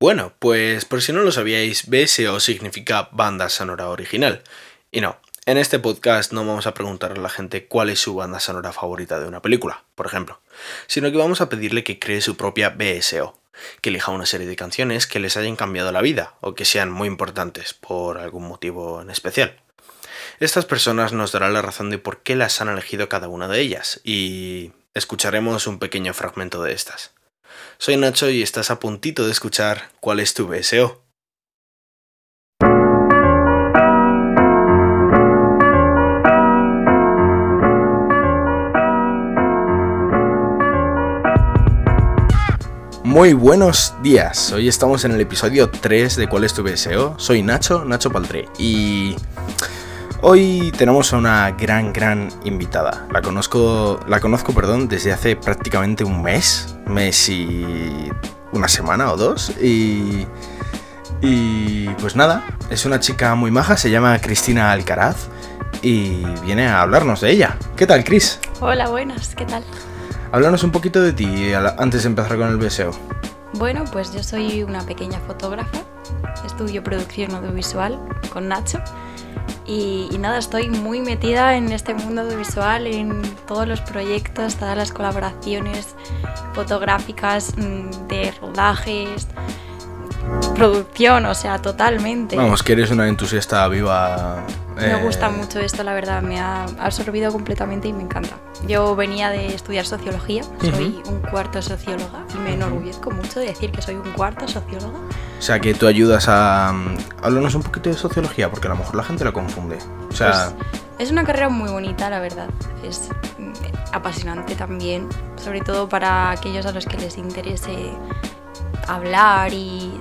Bueno, pues por si no lo sabíais, BSO significa banda sonora original. Y no, en este podcast no vamos a preguntar a la gente cuál es su banda sonora favorita de una película, por ejemplo, sino que vamos a pedirle que cree su propia BSO, que elija una serie de canciones que les hayan cambiado la vida o que sean muy importantes por algún motivo en especial. Estas personas nos darán la razón de por qué las han elegido cada una de ellas y escucharemos un pequeño fragmento de estas. Soy Nacho y estás a puntito de escuchar cuál es tu BSO. Muy buenos días, hoy estamos en el episodio 3 de ¿Cuál es tu BSO? Soy Nacho, Nacho Paltré, y hoy tenemos a una gran, gran invitada. La conozco, la conozco, perdón, desde hace prácticamente un mes, mes y una semana o dos, y, y pues nada, es una chica muy maja, se llama Cristina Alcaraz, y viene a hablarnos de ella. ¿Qué tal, Cris? Hola, buenas, ¿qué tal? Háblanos un poquito de ti antes de empezar con el BSO. Bueno, pues yo soy una pequeña fotógrafa, estudio producción audiovisual con Nacho y, y, nada, estoy muy metida en este mundo audiovisual, en todos los proyectos, todas las colaboraciones fotográficas, mm, de rodajes, producción, o sea, totalmente. Vamos, que eres una entusiasta viva. Me gusta mucho esto, la verdad, me ha absorbido completamente y me encanta. Yo venía de estudiar sociología, soy un cuarto socióloga y me enorgullezco mucho de decir que soy un cuarto socióloga. O sea, que tú ayudas a... Háblanos un poquito de sociología, porque a lo mejor la gente la confunde. O sea... Pues, es una carrera muy bonita, la verdad. Es apasionante también, sobre todo para aquellos a los que les interese hablar y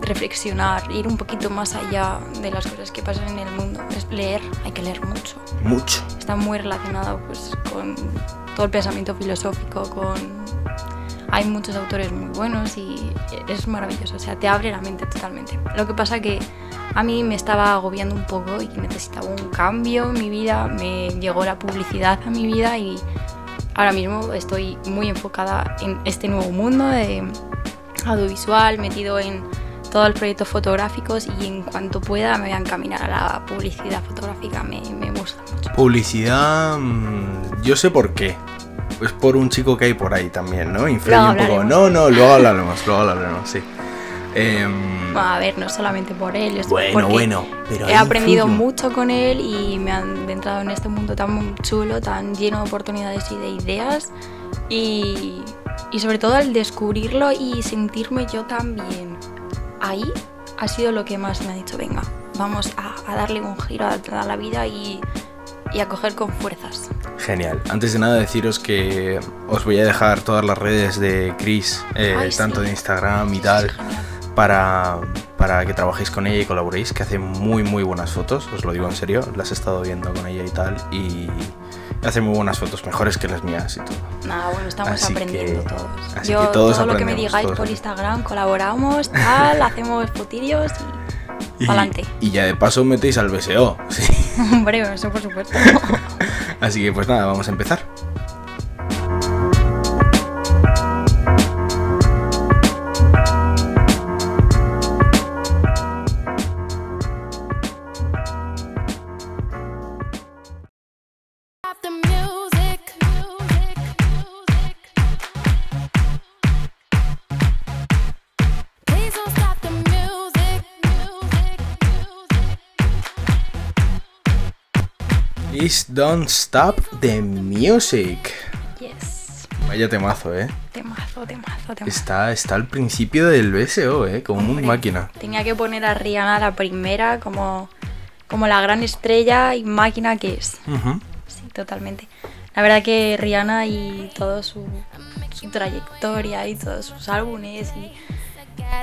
reflexionar, ir un poquito más allá de las cosas que pasan en el mundo. Es leer, hay que leer mucho. Mucho. Está muy relacionado pues, con todo el pensamiento filosófico, con... Hay muchos autores muy buenos y es maravilloso, o sea, te abre la mente totalmente. Lo que pasa que a mí me estaba agobiando un poco y necesitaba un cambio en mi vida, me llegó la publicidad a mi vida y ahora mismo estoy muy enfocada en este nuevo mundo de audiovisual, metido en todos los proyectos fotográficos y en cuanto pueda me voy a encaminar a la publicidad fotográfica, me, me gusta mucho. Publicidad, mm, yo sé por qué. Es por un chico que hay por ahí también, ¿no? Influye un poco. No, no, luego hablaremos, luego hablaremos, sí. Eh, a ver, no solamente por él, bueno, bueno, pero he aprendido mucho con él y me han entrado en este mundo tan chulo, tan lleno de oportunidades y de ideas y, y sobre todo al descubrirlo y sentirme yo también ahí ha sido lo que más me ha dicho, venga, vamos a, darle un giro a, la vida y, a coger con fuerzas. Genial. Antes de nada deciros que os voy a dejar todas las redes de Chris, eh, tanto de Instagram y tal, para, para que trabajéis con ella y colaboréis, que hace muy muy buenas fotos, os lo digo en serio, las he estado viendo con ella y tal, y hace muy buenas fotos, mejores que las mías y todo. Nada, bueno, estamos aprendiendo todos. Yo, todo lo que me digáis por Instagram, colaboramos, tal, hacemos fotillos y, para adelante. Y ya de paso metéis al BSO. Sí. Hombre, eso por supuesto. así que pues nada, vamos a empezar. Don't Stop the Music. Yes. Vaya temazo, ¿eh? Temazo, temazo, temazo. Está, está al principio del BSO, ¿eh? Como muy máquina. Tenía que poner a Rihanna la primera como, como la gran estrella y máquina que es. Sí, totalmente. La verdad que Rihanna y toda su, su trayectoria y todos sus álbumes y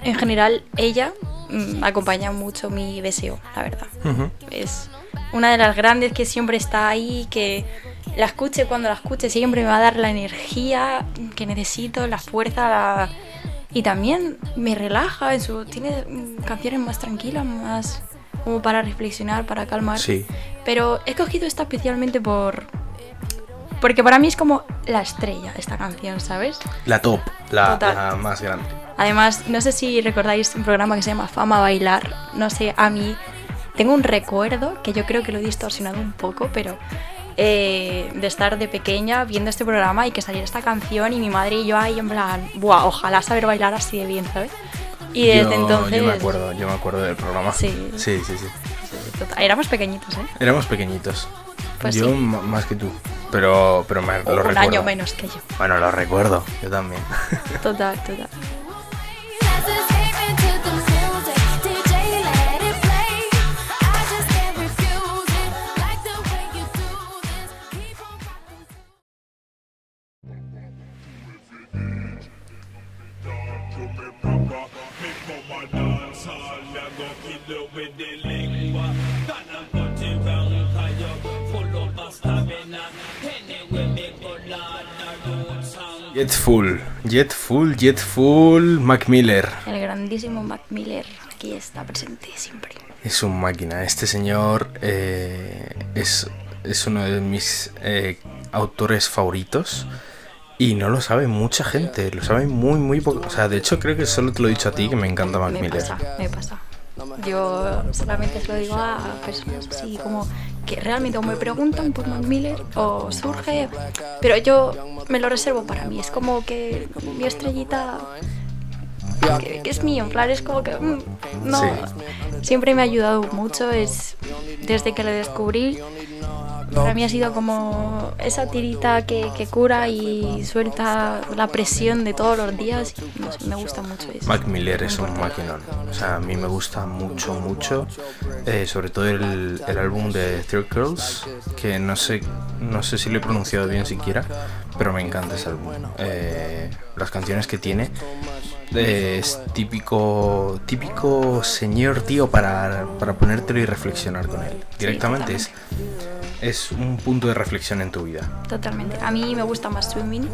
en general ella mm, acompaña mucho mi deseo, la verdad. Es una de las grandes que siempre está ahí, que la escuche cuando la escuche, siempre me va a dar la energía que necesito, la fuerza, y también me relaja. Tiene canciones más tranquilas, más como para reflexionar, para calmar. Sí. Pero he cogido esta especialmente por Porque para mí es como la estrella esta canción, ¿sabes? La top, la, la más grande. Además, no sé si recordáis un programa que se llama Fama Bailar. No sé, a mí tengo un recuerdo que yo creo que lo he distorsionado un poco, pero eh, de estar de pequeña viendo este programa y que saliera esta canción y mi madre y yo ahí en plan, Buah, ojalá saber bailar así de bien, ¿sabes? Y desde yo, entonces... yo me acuerdo, yo me acuerdo del programa. Sí. sí, sí. sí. Total, éramos pequeñitos, ¿eh? Éramos pequeñitos. Pues yo sí. más que tú, pero, pero me, lo un recuerdo. año menos que yo. Bueno, lo recuerdo, yo también. Total, total. Jetful, Jetful, Jetful, Mac Miller. El grandísimo Mac Miller aquí está presente siempre. Es un máquina. Este señor eh, es, es uno de mis eh, autores favoritos. Y no lo sabe mucha gente. Lo sabe muy, muy poco. O sea, de hecho, creo que solo te lo he dicho a ti que me encanta Mac Me Miller. pasa, me pasa. Yo solamente se lo digo a personas así como que realmente o me preguntan por Mac Miller o surge, pero yo me lo reservo para mí. Es como que mi estrellita que, que es mío, en plan es como que mm, no. Sí. Siempre me ha ayudado mucho, es desde que lo descubrí. Para mí ha sido como esa tirita que, que cura y suelta la presión de todos los días. y no sé, me gusta mucho eso. Mac Miller es un maquinón. O sea, a mí me gusta mucho, mucho. eh, sobre todo el, el álbum de Third Girls, que no sé, no sé si lo he pronunciado bien siquiera, pero me encanta ese álbum. Eh, las canciones que tiene eh, es típico, típico señor tío para, para ponértelo y reflexionar con él. Directamente es, es un punto de reflexión en tu vida. Totalmente. A mí me gusta más swimming.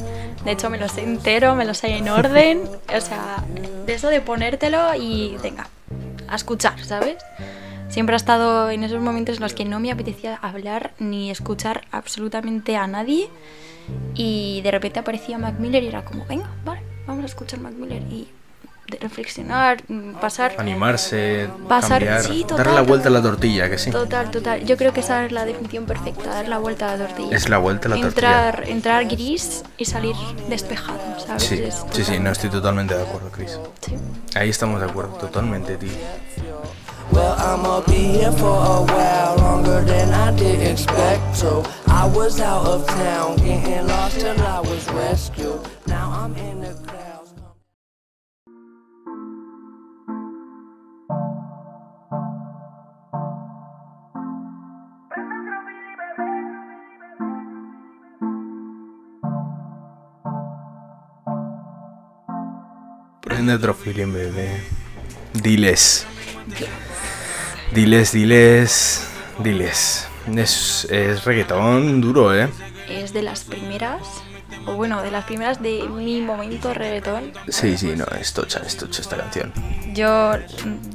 De hecho, me lo sé entero, me lo sé en orden. O sea, de eso de ponértelo y venga, a escuchar, ¿sabes? Siempre ha estado en esos momentos en los que no me apetecía hablar ni escuchar absolutamente a nadie. Y de repente aparecía Mac Miller y era como, venga, vale, vamos a escuchar Mac Miller. Y reflexionar, mm, pasar. Animarse, Pasar- cambiar, sí, total, darle la vuelta a la tortilla, que sí. Total, total. Yo creo que esa es la definición perfecta, dar la vuelta a la tortilla. Es la vuelta a la entrar, Entrar gris y salir despejado, ¿sabes? Sí, Es sí, sí, no estoy totalmente de acuerdo, Chris. sí. Ahí estamos de acuerdo, totalmente, tío. Well, I'ma be here for a while, longer than I did expect. So I was out of town, getting lost till I was rescued. Now I'm in the Prende otro bebé. Diles. Diles, diles, diles. Es, es reggaetón duro, ¿eh? Es de las primeras, o bueno, de las primeras de mi momento reggaetón. Sí, sí, no, es tocha, es tocha esta canción. Yo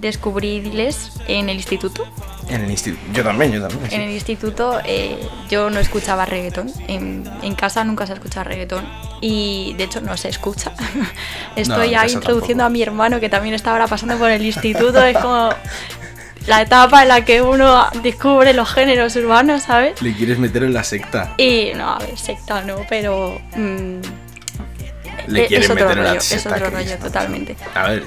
descubrí Diles en el instituto. En el instituto. Yo también, yo también. sí. En el instituto eh, yo no escuchaba reggaetón. En, en casa nunca se escucha reggaetón. Y de hecho no se escucha. Estoy en ahí introduciendo tampoco. a mi hermano que también está ahora pasando por el instituto. Es como la etapa en la que uno descubre los géneros urbanos, ¿sabes? Le quieres meter en la secta. Y no, a ver, secta no, pero... mm, Le quieres meter en la rollo, secta. es otro rollo, totalmente. A ver,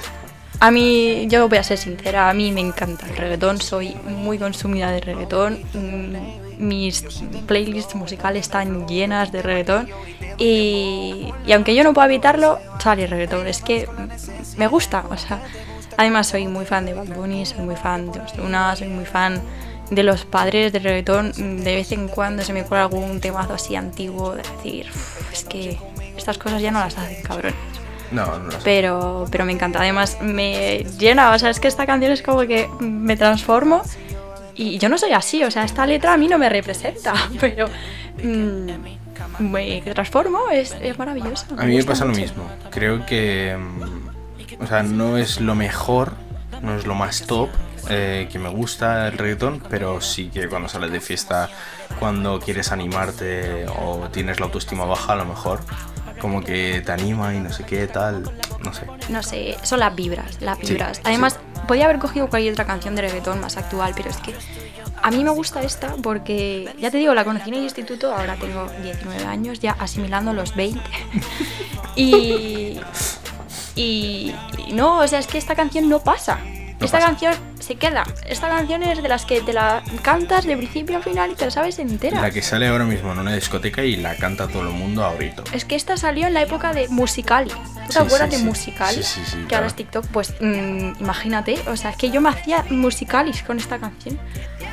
A mí, yo voy a ser sincera, a mí me encanta el reggaetón, soy muy consumida de reggaetón, mm, mis playlists musicales están llenas de reggaetón y, y aunque yo no pueda evitarlo, sale reggaetón, es que me gusta, o sea, además soy muy fan de Bad Bunny, soy muy fan de Ozuna, soy muy fan de los padres del reggaetón, mm, de vez en cuando se me cuela algún temazo así antiguo, de decir, "Uf, es que estas cosas ya no las hacen, cabrón. No, no lo sé. Pero, pero me encanta. Además, me llena. O sea, es que esta canción es como que me transformo. Y yo no soy así. O sea, esta letra a mí no me representa. Pero mm, me transformo. Es, es maravilloso. A mí me pasa lo mucho. mismo. Creo que. mm, O sea, no es lo mejor, no es lo más top, eh, que me gusta el reggaetón, pero sí que cuando sales de fiesta, cuando quieres animarte o tienes la autoestima baja, a lo mejor como que te anima y no sé qué tal, no sé. No sé, son las vibras, las Sí, vibras. Además, podía haber cogido cualquier otra canción de reggaetón más actual, pero es que a mí me gusta esta porque, ya te digo, la conocí en el instituto, ahora tengo 19 años, ya asimilando los 20. y, y, y no, o sea, es que esta canción no pasa. Esta pasa. canción se queda. Esta canción es de las que te la cantas de principio a final y te la sabes entera. La que sale ahora mismo en una discoteca y la canta todo el mundo a grito. Es que esta salió en la época de Musicali. ¿Tú te acuerdas de. Musicali? Sí, sí, sí, que claro. ahora es TikTok. Pues mm, imagínate, o sea, es que yo me hacía musicalis con esta canción.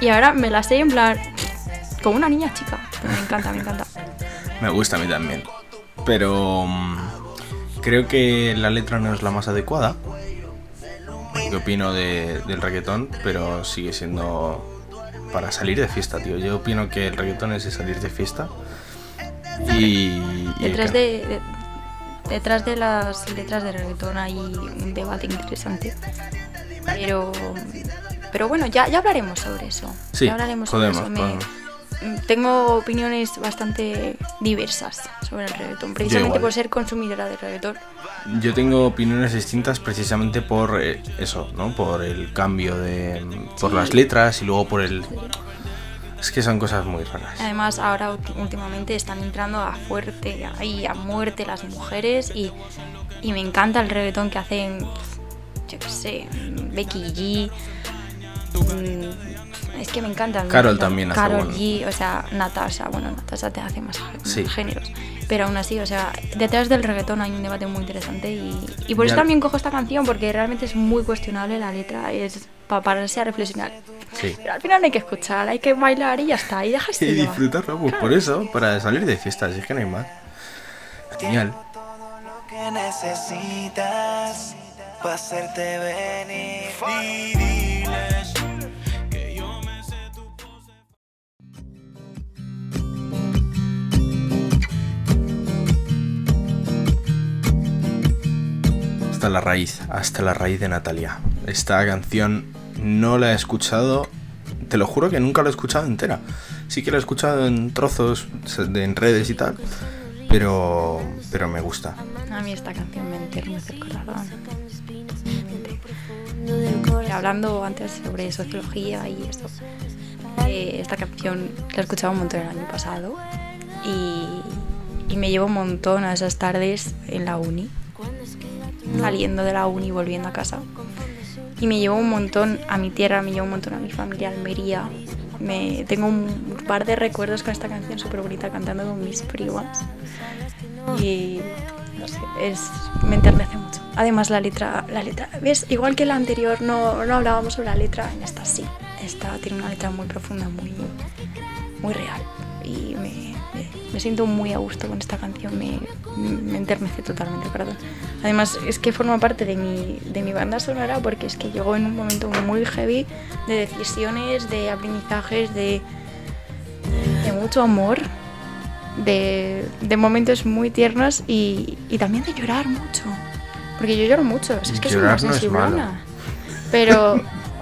Y ahora me la sé en plan. como una niña chica. Me encanta, me encanta. Me gusta a mí también. Pero mm, creo que la letra no es la más adecuada. ¿Qué opino de- del reggaetón? Pero sigue siendo para salir de fiesta, tío. Yo opino que el reggaetón es de salir de fiesta. Y. y Detrás que- de, de- detrás de las letras de reggaetón hay un debate interesante. Pero. Pero bueno, ya, ya hablaremos sobre eso. Sí, ya hablaremos podemos, sobre eso. Me- podemos. Mm, tengo opiniones bastante diversas sobre el reggaetón, precisamente por ser consumidora de reggaetón. Yo tengo opiniones distintas precisamente por eh, eso, ¿no? Por el cambio de. por Sí. las letras y luego por el. Es que son cosas muy raras. Además, ahora últimamente están entrando a fuerte, ahí a muerte las mujeres y, y me encanta el reggaetón que hacen, yo qué sé, Becky G. Es que me encanta. me Carol también hace Karol bueno. G, o sea, Natasha, bueno, Natasha te hace más, Sí. géneros. Pero aún así, o sea, detrás del reggaetón hay un debate muy interesante y, y por eso también cojo esta canción porque realmente es muy cuestionable la letra, es para pararse a reflexionar. Sí. Pero al final no hay que escuchar, hay que bailar y ya está, y llevar. disfrutarlo, pues por eso, para salir de fiestas, es que no hay más. Genial. lo que necesitas para hacerte venir. Hasta la raíz, hasta la raíz de Natalia. Esta canción no la he escuchado, te lo juro que nunca la he escuchado entera. Sí que la he escuchado en trozos en redes y tal, pero pero me gusta. A mí esta canción me enternece el corazón. Hablando antes sobre sociología y esto, eh, esta canción la he escuchado un montón el año pasado y, y me llevo un montón a esas tardes en la uni, saliendo de la uni y volviendo a casa. Y me llevo un montón a mi tierra, me llevo un montón a mi familia, Almería. Me, tengo un par de recuerdos con esta canción súper bonita cantando con mis primas y no sé, es, me enternece mucho. Además la letra, la letra, ves, igual que la anterior no, no hablábamos sobre la letra, en esta sí. Esta tiene una letra muy profunda, muy, muy real y me, me- siento muy a gusto con esta canción, me, me enternece totalmente el corazón. Además es que forma parte de mi, de mi banda sonora porque es que llegó en un momento muy heavy de decisiones, de aprendizajes, de, de mucho amor de, de momentos muy tiernos y, y también de llorar mucho. Porque yo lloro mucho, o sea, es que Llorar soy no una es malo. sensiblona.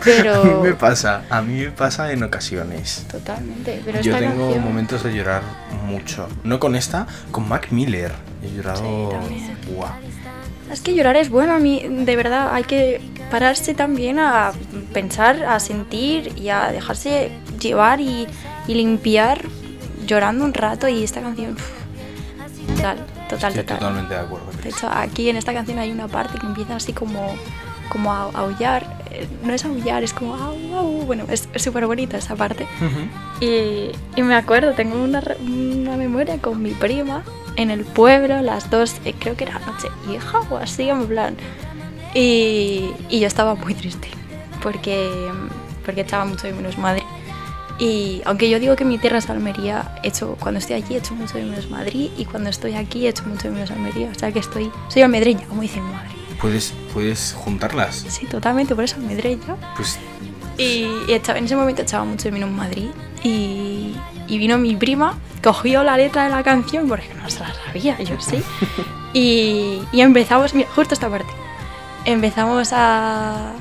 Pero, A mí me pasa, a mí me pasa en ocasiones. Totalmente. Pero Yo esta tengo canción- momentos de llorar mucho. No con esta, con Mac Miller. He llorado. Sí. Es que llorar es bueno, a mí de verdad hay que pararse también a pensar, a sentir y a dejarse llevar y, y limpiar llorando un rato y esta canción... Total, total, Estoy total. totalmente de acuerdo. De hecho, aquí en esta canción hay una parte que empieza así como, como a aullar. No es aullar, es como au, au. Bueno, es súper bonita esa parte. Y, y me acuerdo, tengo una, una memoria con mi prima en el pueblo, las dos, eh, creo que era noche vieja o así, en plan. Y, y yo estaba muy triste porque, porque echaba mucho de menos Madrid. Y aunque yo digo que mi tierra es Almería, echo, cuando estoy allí echo mucho de menos Madrid y cuando estoy aquí echo mucho de menos Almería. O sea que estoy, soy almedreña, como dice mi madre. ¿Puedes, puedes juntarlas. Sí, totalmente, por eso almedreña. Pues Y, y echaba- en ese momento echaba mucho de menos Madrid. Y, y vino mi prima, cogió la letra de la canción, porque no se la sabía, yo sí. Y, y empezamos, mira, justo esta parte. Empezamos a,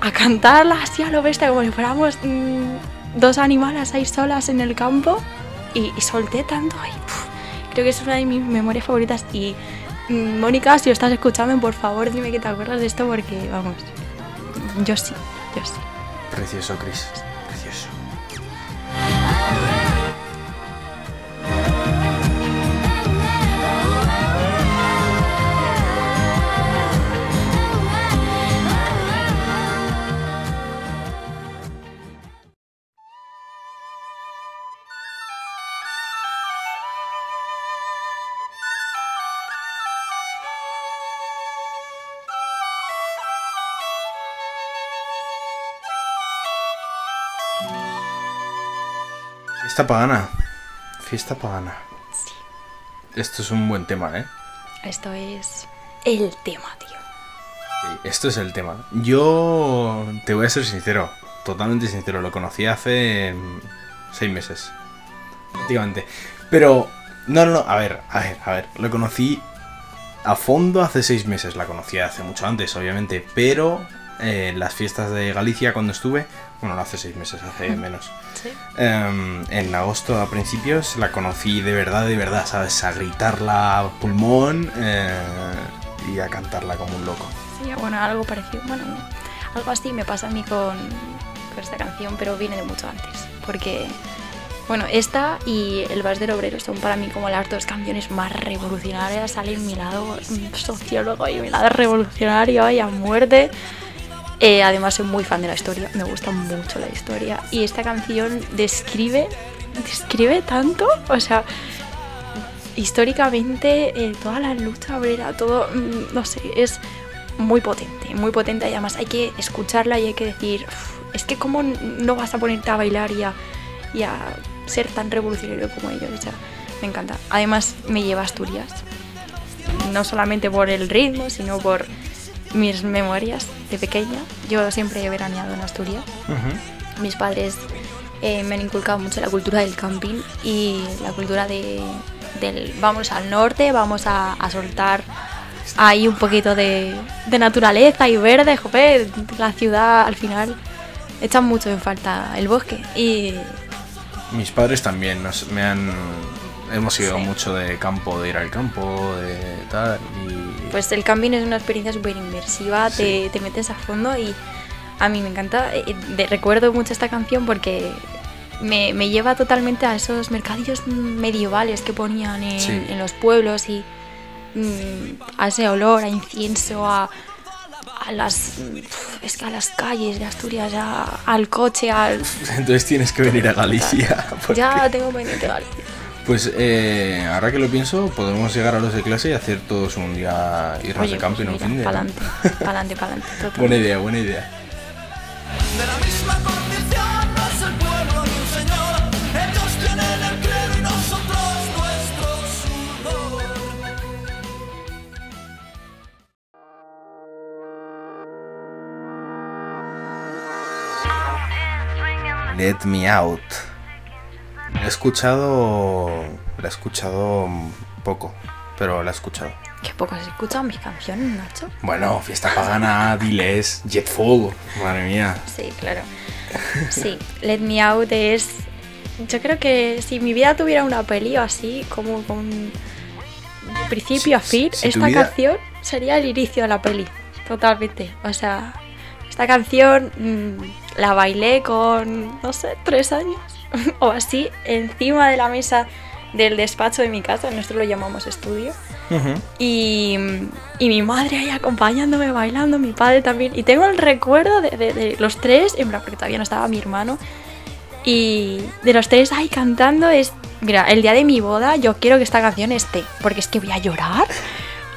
a cantarla así a lo bestia, como si fuéramos mm, dos animales ahí solas en el campo. Y, y solté tanto. Y, puf, creo que es una de mis memorias favoritas. Y Mónica, si lo estás escuchando, por favor dime que te acuerdas de esto porque, vamos, yo sí, yo sí. Precioso, Chris. Fiesta pagana. Fiesta pagana. Esto es un buen tema, ¿eh? Esto es el tema, tío. Sí, Esto es el tema. Yo te voy a ser sincero, totalmente sincero. Lo conocí hace mm, seis meses. Prácticamente. Pero, no, no, no, a ver, a ver, a ver. Lo conocí a fondo hace seis meses. La conocí hace mucho antes, obviamente. Pero eh, las fiestas de Galicia cuando estuve, bueno, no hace seis meses, hace menos. Sí. Em, en agosto a principios la conocí de verdad, de verdad, ¿sabes? A gritarla a pulmón eh, y a cantarla como un loco. Sí, bueno, algo parecido. Bueno, no, algo así me pasa a mí con, con esta canción, pero viene de mucho antes. Porque, bueno, esta y El Vals del Obrero son para mí como las dos canciones más revolucionarias. Sale mi lado mm, sociólogo y mi lado revolucionario y a muerte. Eh, además, soy muy fan de la historia, me gusta mucho la historia. Y esta canción describe, describe tanto, o sea, históricamente eh, toda la lucha obrera, todo, mm, no sé, es muy potente, muy potente. Y además hay que escucharla y hay que decir, "Uf, es que cómo no vas a ponerte a bailar y a, y a ser tan revolucionario como ellos. O sea, me encanta. Además me lleva a Asturias, no solamente por el ritmo, sino por mis memorias de pequeña. Yo siempre he veraneado en Asturias. Mis padres eh, me han inculcado mucho la cultura del camping y la cultura de, del vamos al norte, vamos a, a soltar ahí un poquito de, de naturaleza y verde, joder, la ciudad al final echa mucho en falta el bosque y Mis padres también nos, me han... Hemos ido Sí. mucho de campo, de ir al campo, de tal, y... pues el camping es una experiencia súper inmersiva, Sí. te, te metes a fondo y a mí me encanta. eh, de- recuerdo mucho esta canción porque me, me lleva totalmente a esos mercadillos medievales que ponían en, Sí. en los pueblos y mm, a ese olor, a incienso, a, a las es que a las calles de Asturias, a- al coche, al Entonces tienes que venir a Galicia. porque- ya tengo pendiente vale. Pues eh, ahora que lo pienso, podemos llegar a los de clase y hacer todos un día irnos Oye, de camping pues un fin de. para adelante, para adelante, para adelante. Buena idea, buena idea. De la misma condición no es el pueblo ni un señor. Ellos tienen el clero y nosotros nuestro sudor. Let Me Out. La he escuchado. La he escuchado poco, pero la he escuchado. Qué poco has escuchado mis canciones, Nacho. Bueno, fiesta pagana, diles, Jetfall, madre mía. Sí, claro. Sí, Let Me Out es. Yo creo que si mi vida tuviera una peli o así, como con. de principio a fin, Si- si esta vida- canción sería el inicio de la peli. Totalmente. O sea, esta canción mm, la bailé con, no sé, tres años o así, encima de la mesa del despacho de mi casa. Nosotros lo llamamos estudio. Y, y mi madre ahí acompañándome, bailando, mi padre también. Y tengo el recuerdo de, de- de los tres, en plan, porque todavía no estaba mi hermano. Y de los tres ahí cantando es... Mira, el día de mi boda yo quiero que esta canción esté, porque es que voy a llorar.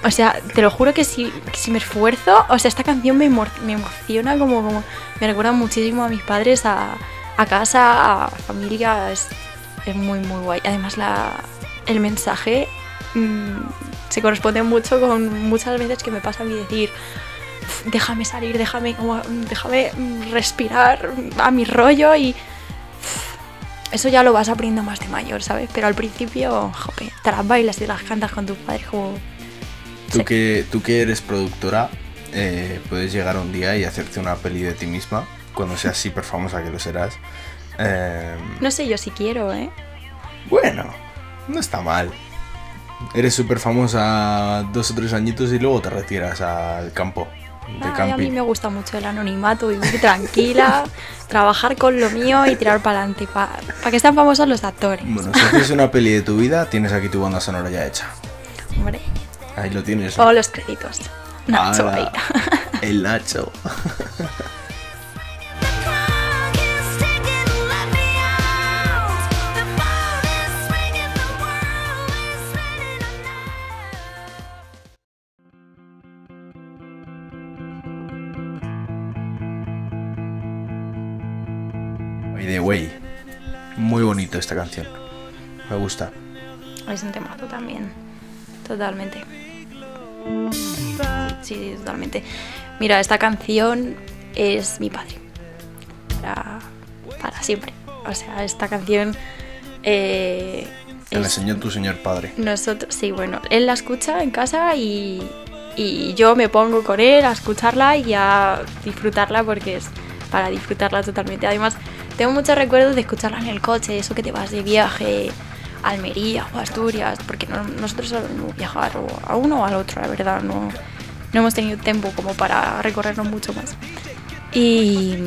O sea, te lo juro que si, que si me esfuerzo, o sea, esta canción me, me emociona como, como... Me recuerda muchísimo a mis padres, a, a casa, a familia. Es, es muy, muy guay. Además, la, el mensaje mm, se corresponde mucho con muchas veces que me pasa a mí decir "Uf, déjame salir, déjame como déjame mm, respirar a mi rollo y eso ya lo vas aprendiendo más de mayor, ¿sabes? Pero al principio, jope, te las bailas y las cantas con tus padres como Tú Sí. que, tú que eres productora, eh, puedes llegar un día y hacerte una peli de ti misma, cuando seas súper famosa, que lo serás. Eh, No sé yo si quiero, ¿eh? bueno, no está mal. Eres súper famosa dos o tres añitos y luego te retiras al campo de Ay, a mí me gusta mucho el anonimato, vivir tranquila, trabajar con lo mío y tirar para adelante. Para que sean famosos los actores. Bueno, si haces una peli de tu vida, tienes aquí tu banda sonora ya hecha. Hombre. Ahí lo tienes. O los créditos. Nacho ahí. El Nacho. esta canción. Me gusta. Es un temazo también. Totalmente. Sí, totalmente. Mira, esta canción es mi padre. Para, para siempre. O sea, esta canción. eh, Te la enseñó tu señor padre. nosotros, sí, bueno, él la escucha en casa y, y yo me pongo con él a escucharla y a disfrutarla porque es para disfrutarla totalmente. Además, tengo muchos recuerdos de escucharla en el coche, eso que te vas de viaje a Almería o Asturias, porque no- nosotros solemos viajar a uno o al otro, la verdad, no, no hemos tenido tiempo como para recorrernos mucho más. Y,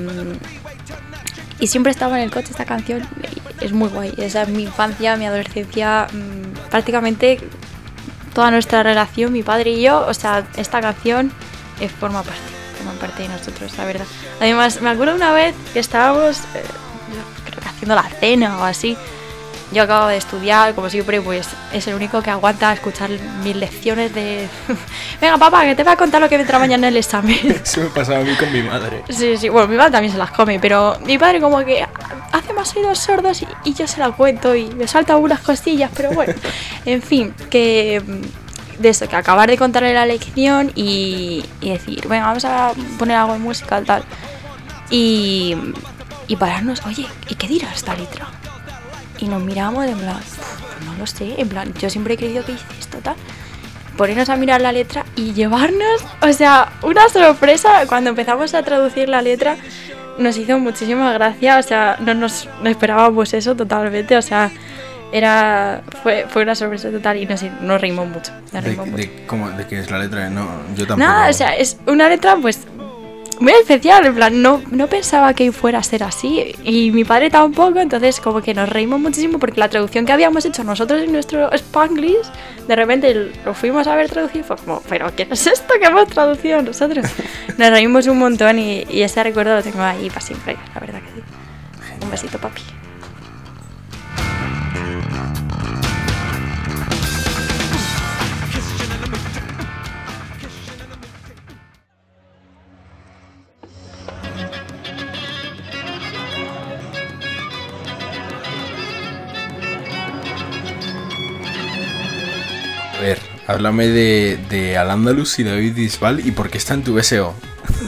y siempre estaba en el coche esta canción. Es muy guay. Esa es mi infancia, mi adolescencia, mm, prácticamente toda nuestra relación, mi padre y yo. O sea, esta canción eh, forma parte, parte de nosotros, la verdad. Además, me acuerdo una vez que estábamos, eh, creo que haciendo la cena o así. Yo acabo de estudiar, como siempre, pues es el único que aguanta escuchar mis lecciones de... Venga, papá, que te voy a contar lo que vendrá mañana en el examen. Eso me pasaba a mí con mi madre. Sí, sí, bueno, mi madre también se las come, pero mi padre como que hace más oídos sordos y, y yo se las cuento y me salta algunas costillas, pero bueno, en fin, que de eso, que acabar de contarle la lección y, y decir, venga, vamos a poner algo de música tal. Y, y pararnos, oye, ¿y qué dirá esta letra? Y nos miramos en plan, "Uf, no lo sé, en plan, yo siempre he creído que hice esto, tal ponernos a mirar la letra y llevarnos, o sea, una sorpresa cuando empezamos a traducir la letra nos hizo muchísima gracia, o sea, no nos no esperábamos eso totalmente, o sea, era fue, fue una sorpresa total y nos, nos reímos mucho, nos ¿De, reímos mucho. de, cómo- de qué es la letra? No, yo tampoco. Nada, o sea, es una letra pues muy especial, en plan, no, no pensaba que fuera a ser así y mi padre tampoco, entonces como que nos reímos muchísimo porque la traducción que habíamos hecho nosotros en nuestro Spanglish, de repente lo fuimos a ver traducido y fue como, pero ¿qué es esto que hemos traducido nosotros? Nos reímos un montón y, y ese recuerdo lo tengo ahí para siempre, la verdad que sí. Un besito, papi. Háblame de, de Al Andalus y David Bisbal y por qué está en tu BSO.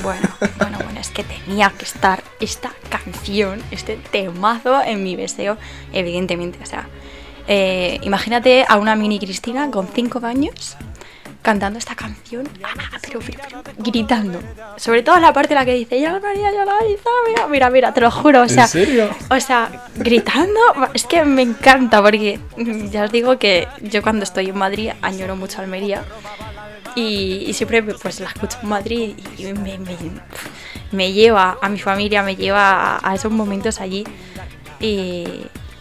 Bueno, bueno, bueno, es que tenía que estar esta canción, este temazo en mi deseo, evidentemente. O sea, eh, imagínate a una mini Cristina con 5 años cantando esta canción, ah, pero, pero, pero, gritando. Sobre todo la parte en la que dice, ya María, ya la hizo, mira, mira, mira, te lo juro, o sea, serio? o sea, gritando, es que me encanta porque ya os digo que yo cuando estoy en Madrid añoro mucho Almería y, y siempre pues la escucho en Madrid y me, me- me lleva a mi familia, me lleva a, a esos momentos allí y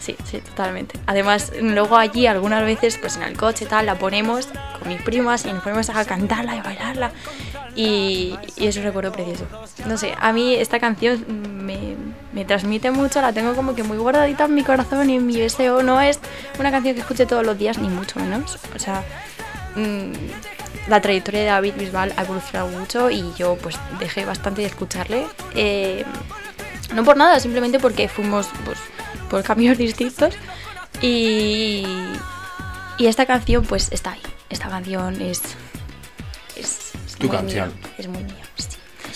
sí, sí, totalmente. Además, luego allí algunas veces pues en el coche tal la ponemos con mis primas y nos ponemos a cantarla y bailarla y, y es un recuerdo precioso. No sé, a mí esta canción me, me transmite mucho, la tengo como que muy guardadita en mi corazón y en mi deseo. No es una canción que escuche todos los días, ni mucho menos. O sea, mm, la trayectoria de David Bisbal ha evolucionado mucho y yo pues dejé bastante de escucharle. Eh, no por nada, simplemente porque fuimos pues, por caminos distintos y, y esta canción pues está ahí. Esta canción es... es, es Tu muy canción. mía, es muy mía, sí.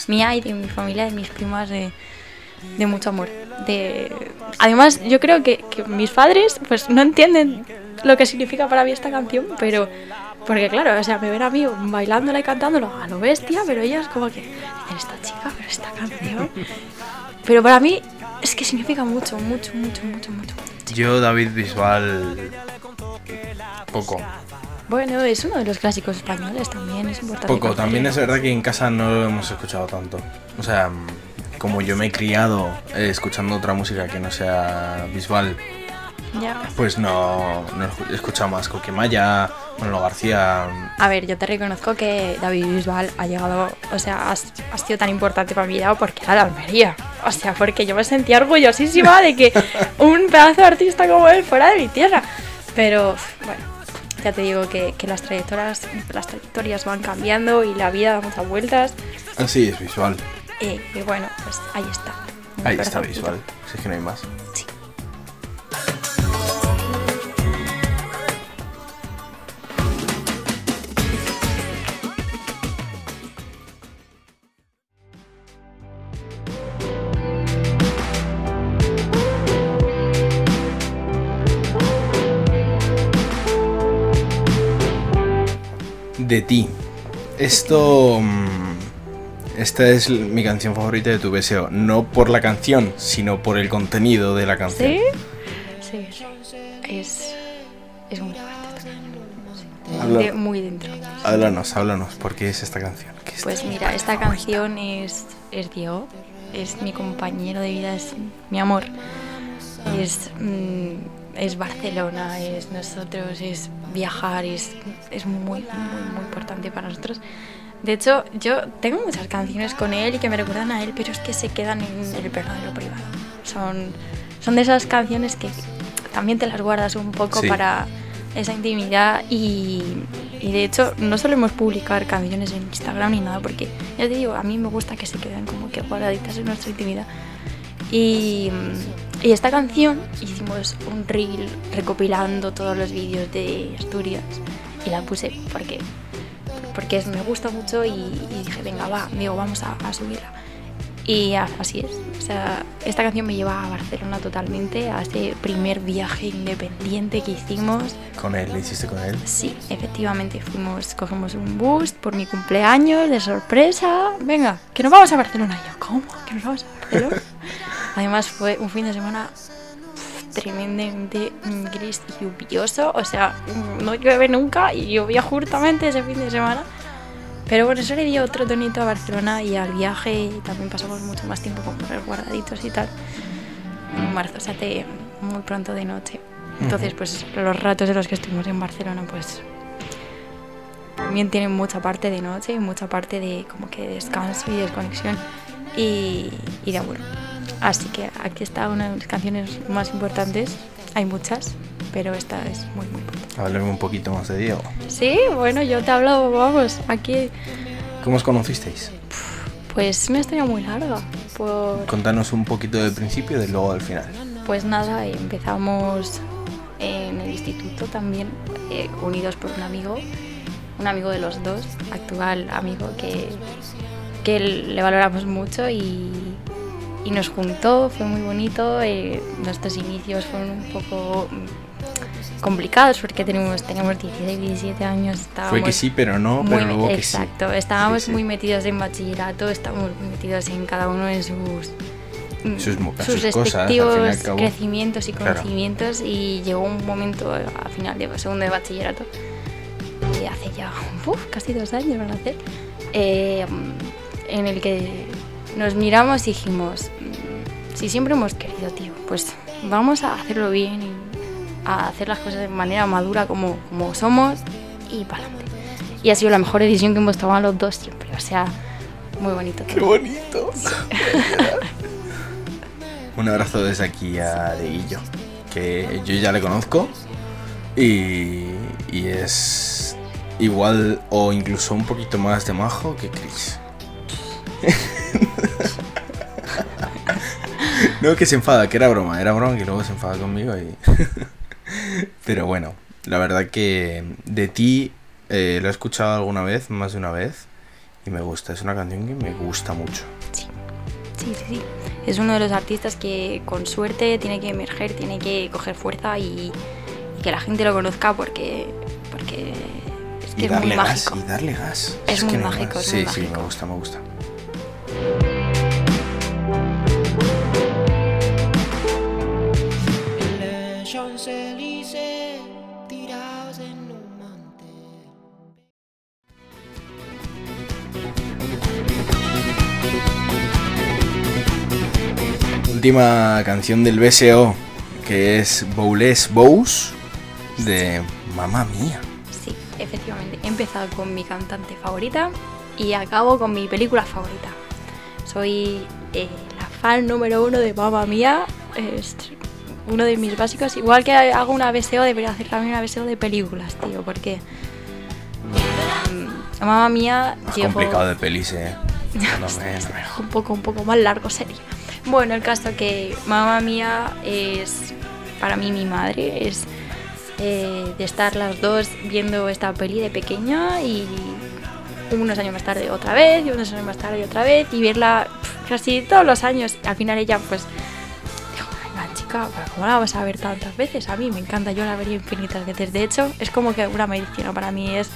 Mía y de mi familia, de mis primas, de, de mucho amor. De... Además, yo creo que, que mis padres pues no entienden lo que significa para mí esta canción, pero Porque claro, o sea, me ven a mí bailándola y cantándolo a lo bestia, pero ellos como que dicen, esta chica, pero esta canción. Pero para mí que significa mucho, mucho, mucho, mucho, mucho. Yo, David Bisbal, poco. Bueno, es uno de los clásicos españoles también, es importante. Poco, también es verdad que en casa no lo hemos escuchado tanto. O sea, como yo me he criado eh, escuchando otra música que no sea Bisbal, Ya. pues no, no he escuchado más Coquemaya, Manolo García. A ver, yo te reconozco que David Bisbal ha llegado, o sea, has, ha sido tan importante para mi vida porque era de Almería. O sea, porque yo me sentía orgullosísima de que un pedazo de artista como él fuera de mi tierra. Pero, bueno, ya te digo que, que las, trayectorias, las trayectorias van cambiando y la vida da muchas vueltas. Así es, Bisbal. Y, y bueno, pues ahí está. Ahí está. Bisbal, si es que no hay más. Sí. De ti. Esto. mm, Esta es mi canción favorita de tu deseo. No por la canción, sino por el contenido de la canción. ¿Sí? Sí. Es, es muy fuerte. Sí. Habla- De- muy dentro. Háblanos, háblanos, ¿por qué es esta canción? ¿Qué es Pues mira, esta canción es, es Diego, es mi compañero de vida, es mi amor. Es, mm, es Barcelona, es nosotros, es viajar, es, es muy, muy, muy importante para nosotros. De hecho, yo tengo muchas canciones con él y que me recuerdan a él, pero es que se quedan en el verdadero privado. Son, son de esas canciones que también te las guardas un poco Sí. para esa intimidad y, y de hecho no solemos publicar canciones en Instagram ni nada porque ya te digo, a mí me gusta que se queden como que guardaditas en nuestra intimidad. Y, y esta canción hicimos un reel recopilando todos los vídeos de Asturias y la puse porque, porque me gusta mucho y, y dije, venga, va, digo, vamos a, a subirla. Y así es. O sea, esta canción me lleva a Barcelona totalmente, a ese primer viaje independiente que hicimos. ¿Con él? ¿Le hiciste con él? Sí, efectivamente, fuimos, cogemos un bus por mi cumpleaños, de sorpresa. Venga, que nos vamos a Barcelona. Y yo, ¿cómo? ¿Que nos vamos a Barcelona? Además fue un fin de semana uf, tremendamente mm, gris y lluvioso. O sea, mm, no llueve nunca y llovía justamente ese fin de semana. Pero bueno, eso le dio otro tonito a Barcelona y al viaje y también pasamos mucho más tiempo con los guardaditos y tal. En marzo se hace muy pronto de noche. Entonces, pues los ratos de los que estuvimos en Barcelona, pues también tienen mucha parte de noche y mucha parte de como que descanso y desconexión y, y de amor. Así que aquí está una de mis canciones más importantes. Hay muchas, pero esta es muy, muy importante. Háblame un poquito más de Diego. Sí, bueno, yo te hablo, vamos, aquí ¿Cómo os conocisteis? pues una historia muy larga. Por, Contanos un poquito del principio y de luego del final. Pues nada, empezamos en el instituto también, eh, unidos por un amigo, un amigo de los dos, actual amigo que, que le valoramos mucho y, y nos juntó, fue muy bonito. eh, nuestros inicios fueron un poco mm, complicados porque tenemos, teníamos 16, 17 años. Fue que sí, pero no, muy pero luego que sí. exacto, estábamos Sí, sí. muy metidos en bachillerato, estábamos muy metidos en cada uno en sus mm, Sus sus cosas, al respectivos al crecimientos y Claro. conocimientos y llegó un momento eh, a final de segundo de bachillerato de hace ya uf, casi dos años van a hacer eh, en el que nos miramos y dijimos mm, si siempre hemos querido tío pues vamos a hacerlo bien y a hacer las cosas de manera madura como, como somos y para adelante y ha sido la mejor decisión que hemos tomado los dos siempre o sea muy bonito ¡Qué bonito! Un abrazo desde aquí a Dieguillo, que yo ya le conozco y, y es igual o incluso un poquito más de majo que Chris. no, que se enfada, que era broma, era broma que luego se enfada conmigo y... Pero bueno, la verdad que de ti eh, lo he escuchado alguna vez, más de una vez, y me gusta, es una canción que me gusta mucho. Sí, sí, sí, sí. Es uno de los artistas que con suerte tiene que emerger, tiene que coger fuerza y, y que la gente lo conozca porque, porque Es y que es muy darle gas, mágico. y darle gas. Es muy que no mágico, es sí, muy sí, mágico. me gusta, me gusta. Última canción del BSO, que es Bowles Bows, de Mamma Mía. Sí, efectivamente. He empezado con mi cantante favorita y acabo con mi película favorita. Soy eh, la fan número uno de Mamma Mía. Es uno de mis básicos. Igual que hago una BSO, debería hacer también una BSO de películas, tío, porque. mm, Mamma Mía llegó- complicado de pelis, eh. No me, no me- un poco, un poco más largo sería. Bueno, el caso que mamá mía es para mí mi madre, es eh, de estar las dos viendo esta peli de pequeña y unos años más tarde otra vez y unos años más tarde otra vez y verla pf, casi todos los años. Al final ella pues dijo, "Ay, la chica, ¿pero ¿cómo la vas a ver tantas veces? A mí me encanta, yo la vería infinitas veces. De hecho, es como que una medicina para mí es...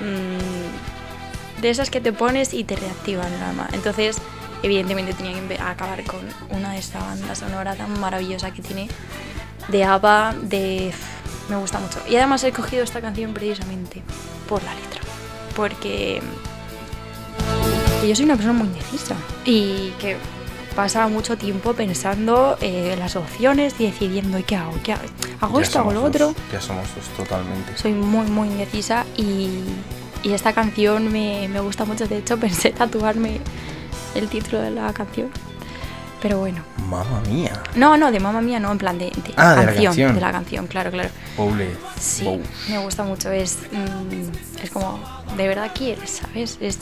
mm, de esas que te pones y te reactivan el alma. Entonces, evidentemente tenía que acabar con una de esta banda sonora tan maravillosa que tiene de ABBA, de... me gusta mucho. Y además he cogido esta canción precisamente por la letra. Porque que yo soy una persona muy indecisa y que pasa mucho tiempo pensando eh, en las opciones y decidiendo ¿y qué hago? ¿Qué hago? ¿Hago esto? ¿Hago lo otro? ya somos dos totalmente. soy muy, muy indecisa y, y esta canción me, me gusta mucho. De hecho, pensé tatuarme el título de la canción. Pero bueno. Mamma Mía. No, no, de mamá mía, no, en plan de, de Ah, de la canción, canción. de la canción, claro, claro. Bowles Sí, me gusta mucho. Es, mm, es como, de verdad quieres, ¿sabes? Es.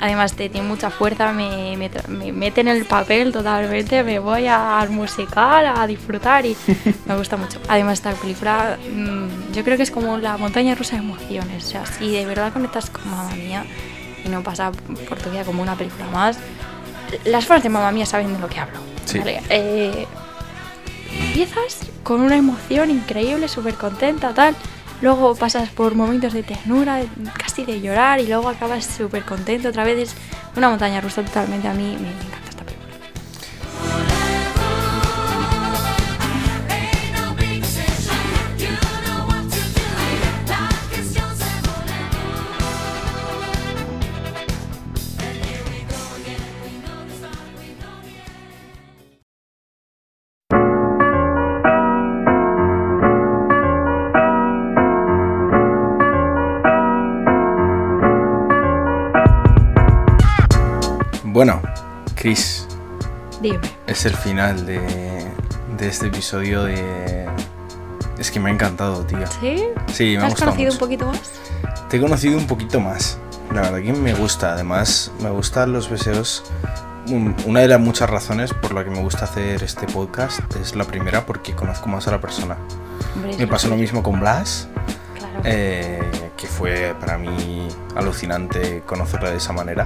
Además, te, tiene mucha fuerza, me, me, me mete en el papel totalmente, me voy a- al musical a disfrutar y me gusta mucho. Además, esta película, mm, yo creo que es como la montaña rusa de emociones. O sea, si de verdad conectas con mamá mía y no pasa por tu vida como una película más, las fans de mamá mía saben de lo que hablo. Sí. ¿vale? Eh, empiezas con una emoción increíble, súper contenta, tal. Luego pasas por momentos de ternura, casi de llorar, y luego acabas súper contento. Otra vez es una montaña rusa totalmente. A mí me encanta Bueno, Chris, Dime. es el final de, de este episodio de... Es que me ha encantado, tío. ¿Sí? Sí, me ¿Te ha has gustado conocido un poquito más? Te he conocido un poquito más. La verdad que me gusta. Además, me gustan los deseos. Una de las muchas razones por la que me gusta hacer este podcast es la primera porque conozco más a la persona. Hombre, Me pasó lo mismo con Blas, Claro. eh, que fue para mí alucinante conocerla de esa manera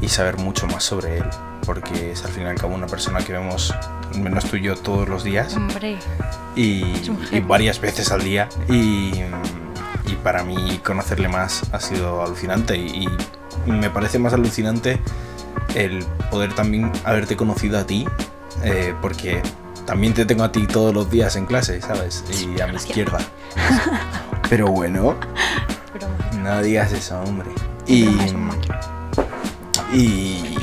y saber mucho más sobre él, porque es al fin y al cabo una persona que vemos, menos tú y yo, todos los días. Hombre, y, varias veces al día. Y, y para mí conocerle más ha sido alucinante. Y, y me parece más alucinante el poder también haberte conocido a ti eh, porque también te tengo a ti todos los días en clase, ¿sabes? Y a mi izquierda. Pero bueno, no digas eso, hombre. Y, y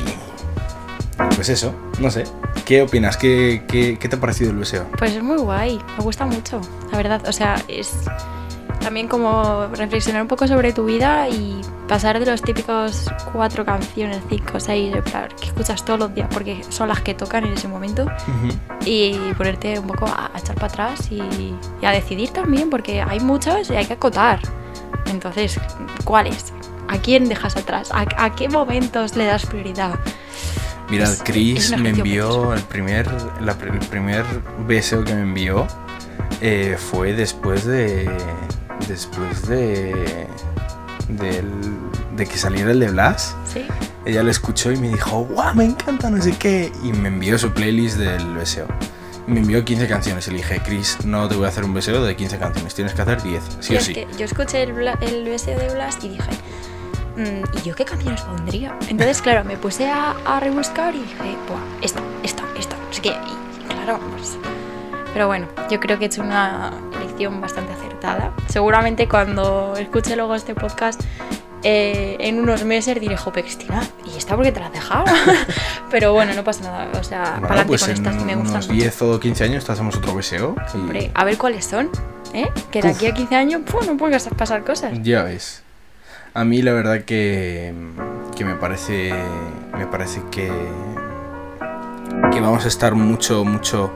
pues eso, no sé. ¿Qué opinas? ¿Qué, qué, qué te ha parecido el deseo? Pues es muy guay, me gusta mucho, la verdad. O sea, es también como reflexionar un poco sobre tu vida y pasar de los típicos cuatro canciones, cinco, seis, que escuchas todos los días porque son las que tocan en ese momento y ponerte un poco a, a echar para atrás y, y a decidir también porque hay muchas y hay que acotar. Entonces, ¿cuáles? ¿A quién dejas atrás? ¿A, a qué momentos le das prioridad? Es Chris me envió el primer, la el primer deseo que me envió eh, fue después de después de de que saliera el de Blas. ¿Sí? Ella lo escuchó y me dijo, ¡guau! Me encanta, no sé qué. Y me envió su playlist del deseo. me envió 15 canciones y le dije, Chris, no te voy a hacer un BSO de 15 canciones, tienes que hacer 10, sí Y o es sí. que yo escuché el, el de Blast y dije, "Mm, ¿y yo qué canciones pondría? Entonces, claro, me puse a, a rebuscar y dije, Buah, esta, esta, esta, sé qué. Y, y claro, pues. Pero bueno, yo creo que he hecho una elección bastante acertada. Seguramente cuando escuche luego este podcast. eh, en unos meses diré, jope, Cristina, ¿y esta por qué te la has dejado? Pero bueno, no pasa nada. O sea, Bueno, para pues con estas que me gustan unos mucho. 10 o 15 años te hacemos otro BSO. y Hombre, a ver cuáles son, ¿eh? Que de Uf. aquí a 15 años, pues no pueden pasar cosas. Ya ves. A mí la verdad que, que me parece me parece que que vamos a estar mucho mucho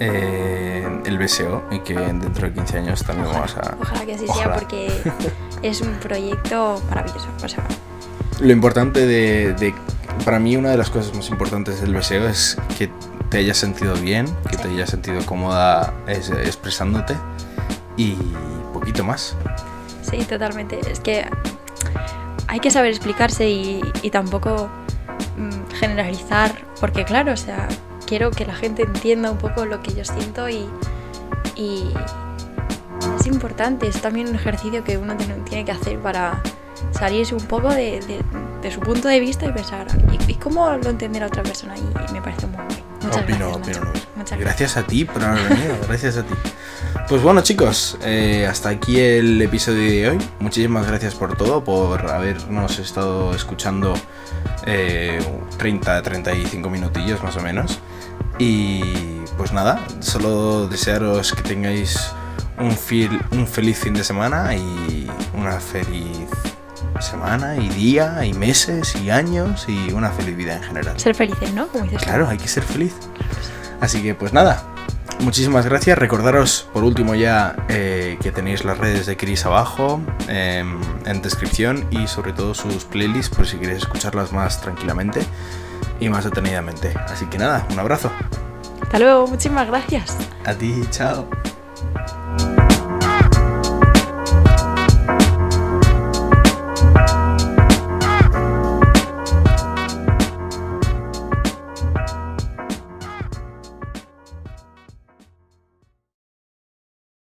eh, el BSO y que dentro de 15 años también vamos a Ojalá que así Ojalá. sea porque es un proyecto maravilloso. O sea, Lo importante de, de- Para mí, una de las cosas más importantes del BSEO es que te hayas sentido bien, que te hayas sentido cómoda es- expresándote y poquito más. sí, totalmente. Es que hay que saber explicarse y, y tampoco mm, generalizar, porque claro, o sea, quiero que la gente entienda un poco lo que yo siento y, y es importante, es también un ejercicio que uno tiene, que hacer para salirse un poco de, su punto de vista y pensar, ¿y, y cómo lo entenderá otra persona? Y, me parece muy. Muchas opino, gracias, opino. Muchas Gracias a ti por haber venido, gracias a ti. Pues bueno chicos, eh, hasta aquí el episodio de hoy. Muchísimas gracias por todo, por habernos estado escuchando eh, 30-35 minutillos más o menos. Y pues nada, solo desearos que tengáis un, un feliz fin de semana y una feliz semana y día y meses y años y una feliz vida en general. Ser felices, ¿no? Como dices. Claro, hay que ser feliz. Así que pues nada, muchísimas gracias. Recordaros por último ya eh, que tenéis las redes de Chris abajo em, en descripción y sobre todo sus playlists por si queréis escucharlas más tranquilamente y más detenidamente. Así que nada, un abrazo. Hasta luego, muchísimas gracias. A ti, chao.